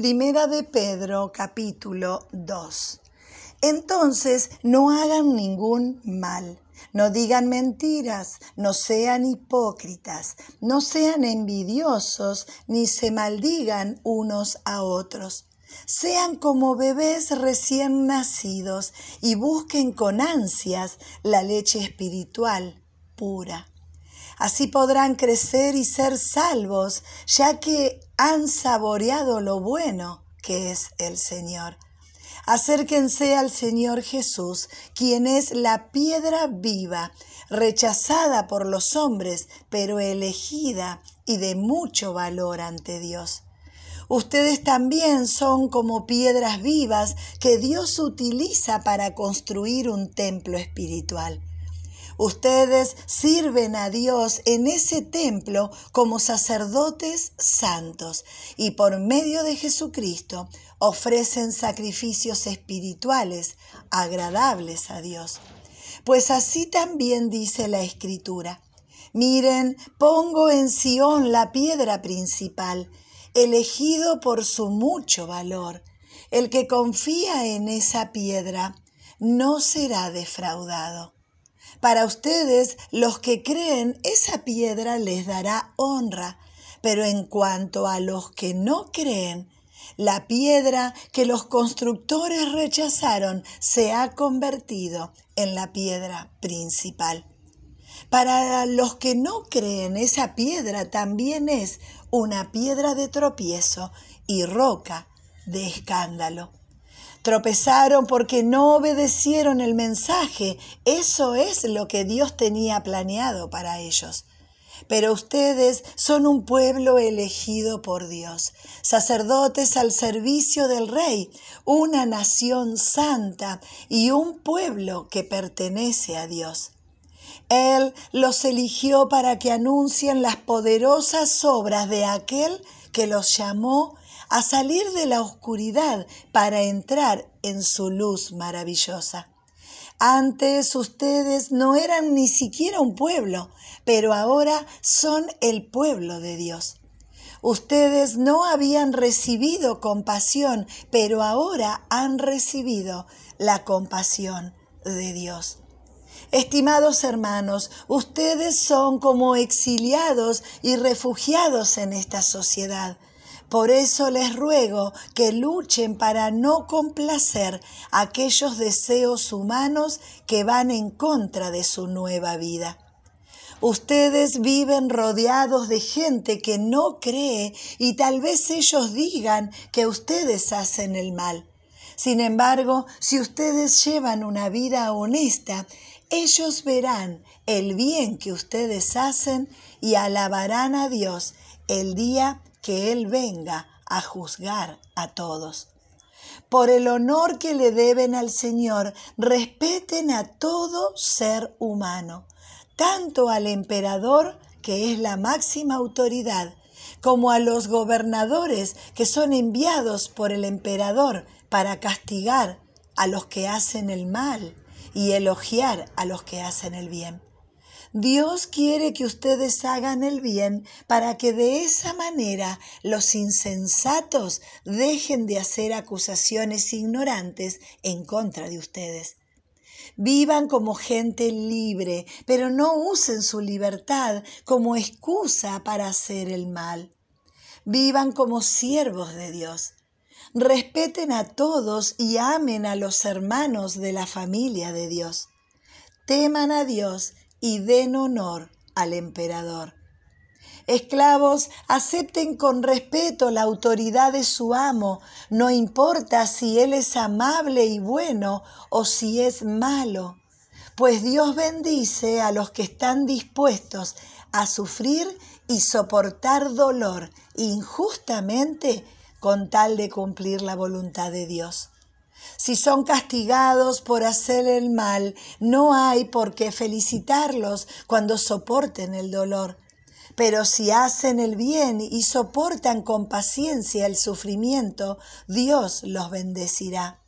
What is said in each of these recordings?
Primera de Pedro capítulo 2. Entonces no hagan ningún mal, no digan mentiras, no sean hipócritas, no sean envidiosos, ni se maldigan unos a otros. Sean como bebés recién nacidos y busquen con ansias la leche espiritual pura. Así podrán crecer y ser salvos, ya que han saboreado lo bueno que es el Señor. Acérquense al Señor Jesús, quien es la piedra viva, rechazada por los hombres, pero elegida y de mucho valor ante Dios. Ustedes también son como piedras vivas que Dios utiliza para construir un templo espiritual. Ustedes sirven a Dios en ese templo como sacerdotes santos y por medio de Jesucristo ofrecen sacrificios espirituales agradables a Dios. Pues así también dice la Escritura. Miren, pongo en Sión la piedra principal, elegido por su mucho valor. El que confía en esa piedra no será defraudado. Para ustedes, los que creen, esa piedra les dará honra, pero en cuanto a los que no creen, la piedra que los constructores rechazaron se ha convertido en la piedra principal. Para los que no creen, esa piedra también es una piedra de tropiezo y roca de escándalo. Tropezaron porque no obedecieron el mensaje. Eso es lo que Dios tenía planeado para ellos. Pero ustedes son un pueblo elegido por Dios, sacerdotes al servicio del Rey, una nación santa y un pueblo que pertenece a Dios. Él los eligió para que anuncien las poderosas obras de aquel que los llamó a salir de la oscuridad para entrar en su luz maravillosa. Antes ustedes no eran ni siquiera un pueblo, pero ahora son el pueblo de Dios. Ustedes no habían recibido compasión, pero ahora han recibido la compasión de Dios. Estimados hermanos, ustedes son como exiliados y refugiados en esta sociedad. Por eso les ruego que luchen para no complacer aquellos deseos humanos que van en contra de su nueva vida. Ustedes viven rodeados de gente que no cree y tal vez ellos digan que ustedes hacen el mal. Sin embargo, si ustedes llevan una vida honesta, ellos verán el bien que ustedes hacen y alabarán a Dios el día que Él venga a juzgar a todos. Por el honor que le deben al Señor, respeten a todo ser humano, tanto al emperador, que es la máxima autoridad, como a los gobernadores que son enviados por el emperador para castigar a los que hacen el mal y elogiar a los que hacen el bien. Dios quiere que ustedes hagan el bien para que de esa manera los insensatos dejen de hacer acusaciones ignorantes en contra de ustedes. Vivan como gente libre, pero no usen su libertad como excusa para hacer el mal. Vivan como siervos de Dios. Respeten a todos y amen a los hermanos de la familia de Dios. Teman a Dios y den honor al emperador. Esclavos, acepten con respeto la autoridad de su amo, no importa si él es amable y bueno o si es malo, pues Dios bendice a los que están dispuestos a sufrir y soportar dolor injustamente con tal de cumplir la voluntad de Dios. Si son castigados por hacer el mal, no hay por qué felicitarlos cuando soporten el dolor. Pero si hacen el bien y soportan con paciencia el sufrimiento, Dios los bendecirá.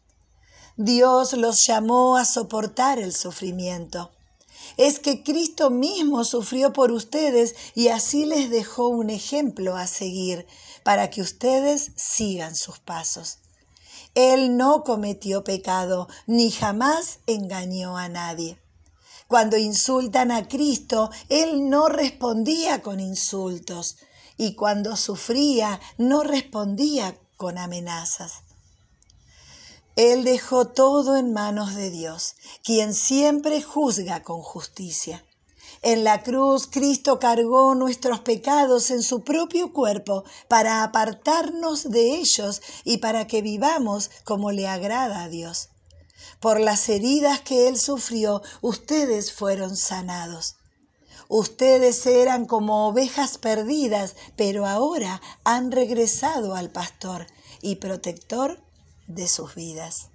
Dios los llamó a soportar el sufrimiento. Es que Cristo mismo sufrió por ustedes y así les dejó un ejemplo a seguir, para que ustedes sigan sus pasos. Él no cometió pecado, ni jamás engañó a nadie. Cuando insultan a Cristo, Él no respondía con insultos, y cuando sufría, no respondía con amenazas. Él dejó todo en manos de Dios, quien siempre juzga con justicia. En la cruz Cristo cargó nuestros pecados en su propio cuerpo para apartarnos de ellos y para que vivamos como le agrada a Dios. Por las heridas que Él sufrió, ustedes fueron sanados. Ustedes eran como ovejas perdidas, pero ahora han regresado al pastor y protector de sus vidas.